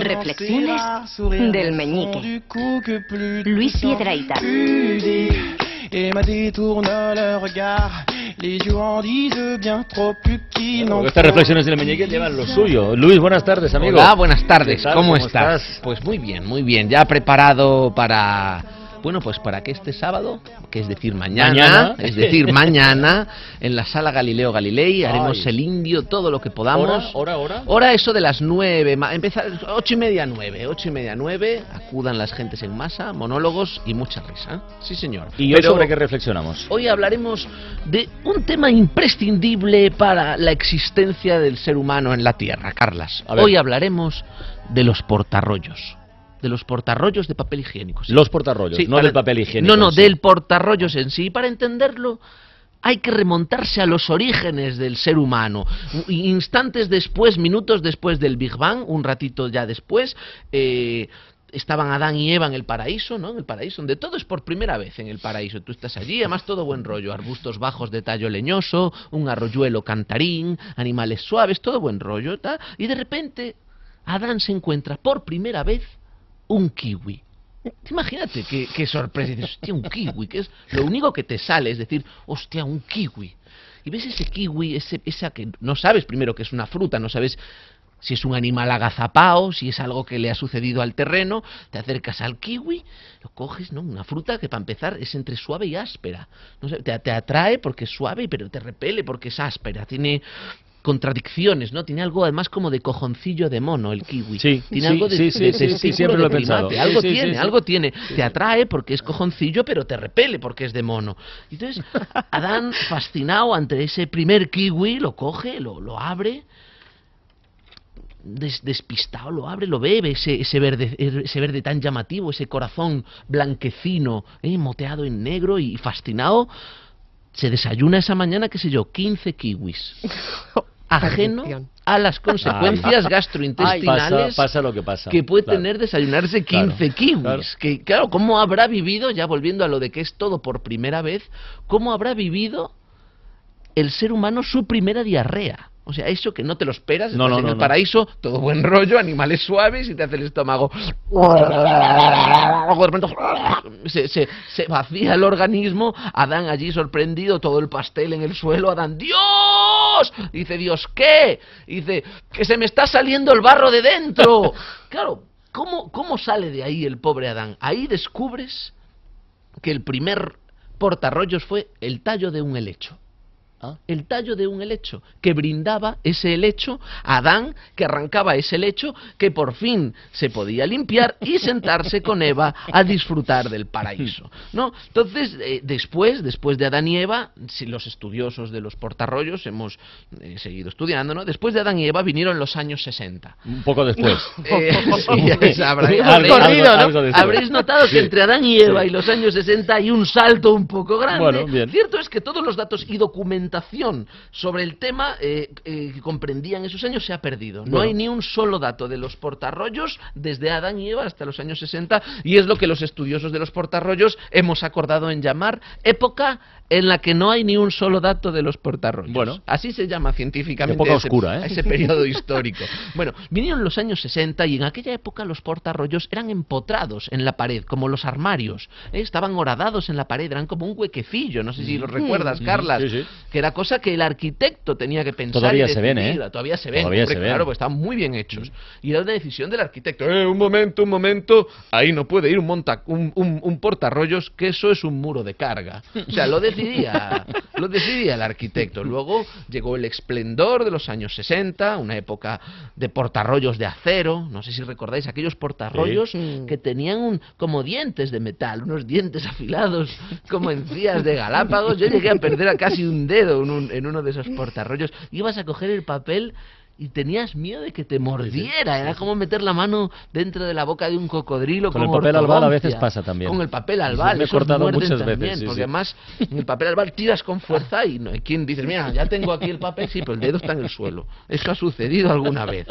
Reflexiones del meñique. Luis n'en Estas reflexiones del Meñique llevan lo suyo. Luis, buenas tardes, amigo. Hola, buenas tardes. ¿Cómo, ¿Cómo estás? estás? Pues muy bien, muy bien. Ya preparado para bueno, pues para que este sábado, que es decir mañana, Mañana. es decir mañana, en la sala Galileo Galilei haremos Ay. el indio todo lo que podamos. ¿Hora, hora, hora? Hora eso de las nueve, empezar ocho y media nueve, ocho y media nueve, acudan las gentes en masa, monólogos y mucha risa. Sí, señor. ¿Y hoy Pero sobre qué reflexionamos? Hoy hablaremos de un tema imprescindible para la existencia del ser humano en la Tierra, Carlas. Hoy hablaremos de los portarrollos. De los portarrollos de papel higiénico. sí. Los portarrollos, Sí, no para- del papel higiénico. No, no, sí. del portarrollos en sí. Y para entenderlo hay que remontarse a los orígenes del ser humano. Instantes después, minutos después del Big Bang, un ratito ya después, eh, estaban Adán y Eva en el paraíso, ¿no? En el paraíso, donde todo es por primera vez en el paraíso. Tú estás allí, además todo buen rollo, arbustos bajos de tallo leñoso, un arroyuelo cantarín, animales suaves, todo buen rollo, y de repente Adán se encuentra por primera vez un kiwi. Imagínate qué, sorpresa. Dices, hostia, un kiwi, que es lo único que te sale, es decir, hostia, un kiwi. Y ves ese kiwi, ese, esa que no sabes primero que es una fruta, no sabes si es un animal agazapao, si es algo que le ha sucedido al terreno, te acercas al kiwi, lo coges, ¿no? Una fruta que para empezar es entre suave y áspera. No sé, te, te atrae porque es suave, pero te repele porque es áspera. Tiene contradicciones, ¿no? Tiene algo además como de cojoncillo de mono el kiwi. Sí, tiene sí, algo de, sí, sí, de sí, siempre de lo he pensado. primate. Algo tiene, algo tiene. Te atrae porque es cojoncillo, pero te repele porque es de mono. Entonces, Adán, fascinado ante ese primer kiwi, lo coge, lo, lo abre, des- despistado, lo abre, lo ve ese, ese, verde, ese verde tan llamativo, ese corazón blanquecino, eh, moteado en negro y fascinado. Se desayuna esa mañana, qué sé yo, 15 kiwis. Ajeno a las consecuencias Ay. gastrointestinales Pasa, pasa lo que pasa. que puede Claro. tener desayunarse 15 Claro, kiwis. claro. Que, claro, ¿cómo habrá vivido, ya volviendo a lo de que es todo por primera vez, cómo habrá vivido el ser humano su primera diarrea? O sea, eso que no te lo esperas, No, estás no, en no, el paraíso, todo buen rollo, animales suaves y te hace el estómago. De se, se vacía el organismo, Adán allí sorprendido, todo el pastel en el suelo, Adán, ¡Dios! Dice, ¿Dios qué? Dice, que se me está saliendo el barro de dentro. Claro, ¿cómo, cómo sale de ahí el pobre Adán? Ahí descubres que el primer portarrollos fue el tallo de un helecho. Ah. El tallo de un helecho, que brindaba ese helecho a Adán, que arrancaba ese helecho, que por fin se podía limpiar y sentarse con Eva a disfrutar del paraíso. ¿no? Entonces, eh, después, después de Adán y Eva, si los estudiosos de los portarrollos hemos eh, seguido estudiando, ¿no? después de Adán y Eva vinieron los años 60. Un poco después. Eh, sí, Algo- habréis- algo- notado que Sí. entre Adán y Eva y los años 60 hay un salto un poco grande. Bueno, bien. Cierto es que todos los datos y documentación sobre el tema eh, eh, que comprendían esos años se ha perdido. No hay ni un solo dato de los portarrollos desde Adán y Eva hasta los años 60 y es lo que los estudiosos de los portarrollos hemos acordado en llamar época en la que no hay ni un solo dato de los portarrollos. Bueno. Así se llama científicamente Época ese- oscura, ¿eh? ese periodo histórico. Bueno, vinieron los años 60 y en aquella época los portarrollos eran empotrados en la pared, como los armarios. ¿eh? Estaban horadados en la pared, eran como un huequecillo, no sé si lo recuerdas, Mm, Carlas. sí, sí. Que era cosa que el arquitecto tenía que pensar. Todavía y se ven, ¿eh? Todavía se ven, Todavía hombre, se ven. claro, pues estaban muy bien hechos. Y era una decisión del arquitecto. Eh, un momento, un momento, ahí no puede ir un, monta un, un, un portarrollos, que eso es un muro de carga. O sea, lo decidía, lo decidía el arquitecto. Luego llegó el esplendor de los años 60, una época de portarrollos de acero. No sé si recordáis aquellos portarrollos que tenían un, como dientes de metal, unos dientes afilados como encías de Galápagos. Yo llegué a perder a casi un dedo en, un- en uno de esos portarrollos. Ibas a coger el papel y tenías miedo de que te mordiera. Era como meter la mano dentro de la boca de un cocodrilo. Con el papel albal a veces pasa también. Con el papel albal. Me he cortado muchas también, veces, sí, porque sí. además en el papel albal tiras con fuerza y no hay quien dices, mira, ya tengo aquí el papel, sí, pero el dedo está en el suelo. Eso ha sucedido alguna vez.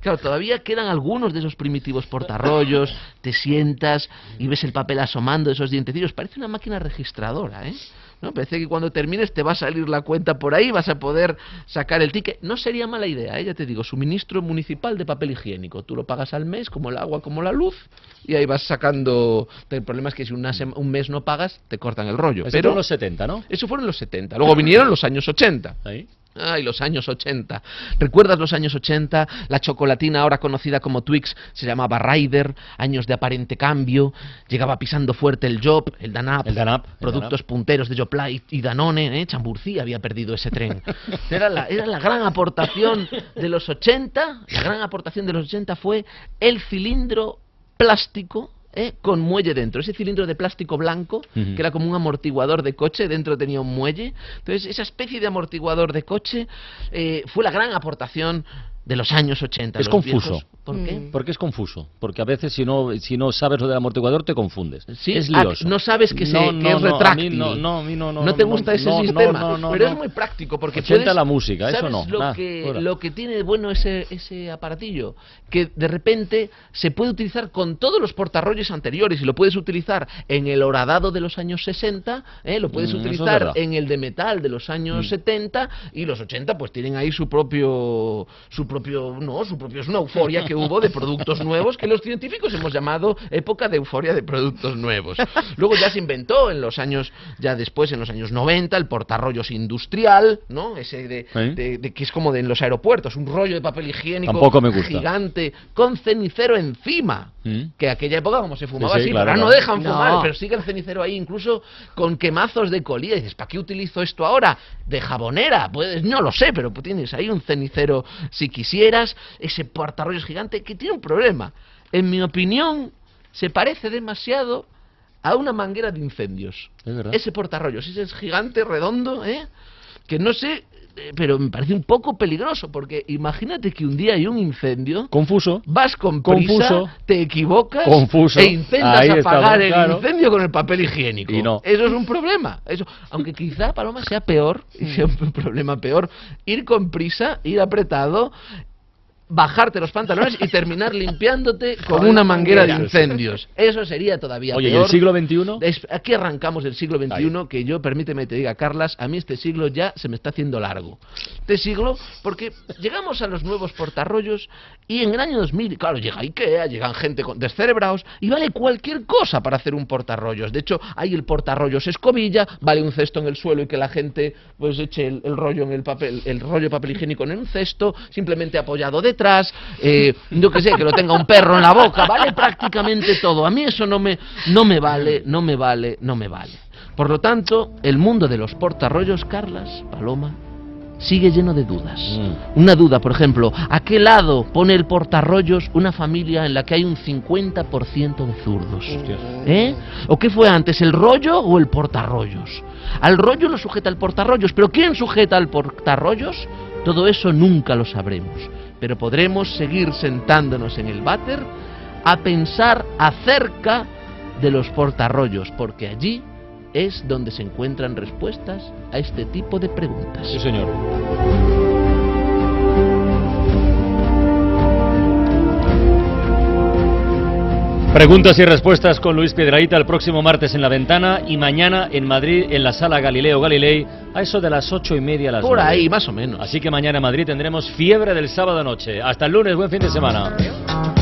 Claro, todavía quedan algunos de esos primitivos portarrollos, te sientas y ves el papel asomando, esos dientecillos. Parece una máquina registradora, ¿eh? ¿No? Parece que cuando termines te va a salir la cuenta por ahí, vas a poder sacar el ticket. No sería mala idea, ¿eh? ya te digo, suministro municipal de papel higiénico. Tú lo pagas al mes, como el agua, como la luz, y ahí vas sacando... El problema es que si una un mes no pagas, te cortan el rollo. Eso Pero fueron los 70, ¿no? eso fueron los 70. Luego vinieron los años 80. Ahí. Ay, los años 80. ¿Recuerdas los años 80? La chocolatina, ahora conocida como Twix, se llamaba Ryder, años de aparente cambio, llegaba pisando fuerte el Job, el Danap, El Danap, el productos Danap. punteros de Joplait y Danone, ¿eh? Chamburcí había perdido ese tren. Era la, era la gran aportación de los 80, la gran aportación de los 80 fue el cilindro plástico ¿eh? con muelle dentro. Ese cilindro de plástico blanco, que era como un amortiguador de coche, dentro tenía un muelle. Entonces, esa especie de amortiguador de coche eh, fue la gran aportación de los años 80. Es los confuso. viejos- ¿Por qué? Mm. Porque es confuso. Porque a veces si no, si no sabes lo del amortiguador te confundes. Sí, es lioso. no sabes que, se, No, que no, es no, a mí retráctil. no, no, a mí no, no, ¿No te no, gusta ese no, no, sistema, no, no, pero no. es muy práctico porque 80 puedes- la música, eso ¿sabes no, Lo, nada, que, fuera. lo que tiene de bueno ese, ese aparatillo, que de repente se puede utilizar con todos los portarrollos anteriores y lo puedes utilizar en el horadado de los años 60, ¿eh? lo puedes Mm, eso es utilizar verdad. en el de metal de los años Mm. 70 y los 80 pues tienen ahí su propio su propio no su propio es una euforia que hubo de productos nuevos que los científicos hemos llamado época de euforia de productos nuevos luego ya se inventó en los años ya después en los años 90 el portarrollos industrial no ese de, ¿Eh? de- de que es como de en los aeropuertos un rollo de papel higiénico Tampoco me gusta. gigante con cenicero encima ¿Mm? que aquella época como se fumaba Sí, sí, así, claro, pero ahora no dejan No. fumar, pero sigue el cenicero ahí, incluso con quemazos de colía. Y dices, ¿para qué utilizo esto ahora? De jabonera, pues no lo sé, pero pues tienes ahí un cenicero si quisieras, ese portarrollos gigante que tiene un problema. En mi opinión, se parece demasiado a una manguera de incendios. Es verdad. Ese portarrollos, ese es gigante, redondo, ¿eh? Que no sé, pero me parece un poco peligroso, porque imagínate que un día hay un incendio. Confuso. Vas con prisa, Confuso. te equivocas Confuso. e intentas Ahí apagar estamos, el claro. incendio con el papel higiénico. Y no. Eso es un problema. Eso, aunque quizá, Paloma, sea peor, y sea un problema peor, ir con prisa, ir apretado, bajarte los pantalones y terminar limpiándote con una manguera de incendios. Eso sería todavía Oye, ¿y peor. el siglo XXI? Es- aquí arrancamos el siglo XXI, que yo, permíteme que te diga, Carlas, a mí este siglo ya se me está haciendo largo. Este siglo, porque llegamos a los nuevos portarrollos y en el año 2000, claro, llega Ikea, llegan gente con descerebrados y vale cualquier cosa para hacer un portarrollos. De hecho, hay el portarrollos escobilla, vale un cesto en el suelo y que la gente pues eche el, el rollo en el papel, el rollo de papel higiénico en un cesto, simplemente apoyado detrás, eh, yo que sé, que lo tenga un perro en la boca, vale prácticamente todo. A mí eso no me, no me vale, no me vale, no me vale. Por lo tanto, el mundo de los portarrollos, Carlas, Paloma, sigue lleno de dudas. Mm. Una duda, por ejemplo, ¿a qué lado pone el portarrollos una familia en la que hay un 50% de zurdos? ¿Eh? ¿O qué fue antes, el rollo o el portarrollos? Al rollo lo sujeta el portarrollos, pero ¿quién sujeta al portarrollos? Todo eso nunca lo sabremos, pero podremos seguir sentándonos en el váter a pensar acerca de los portarrollos, porque allí es donde se encuentran respuestas a este tipo de preguntas. Sí, señor. Preguntas y respuestas con Luis Piedraíta el próximo martes en La Ventana y mañana en Madrid en la Sala Galileo Galilei a eso de las ocho y media a las Por ahí, más o menos. Así que mañana en Madrid tendremos fiebre del sábado noche. Hasta el lunes, buen fin de semana.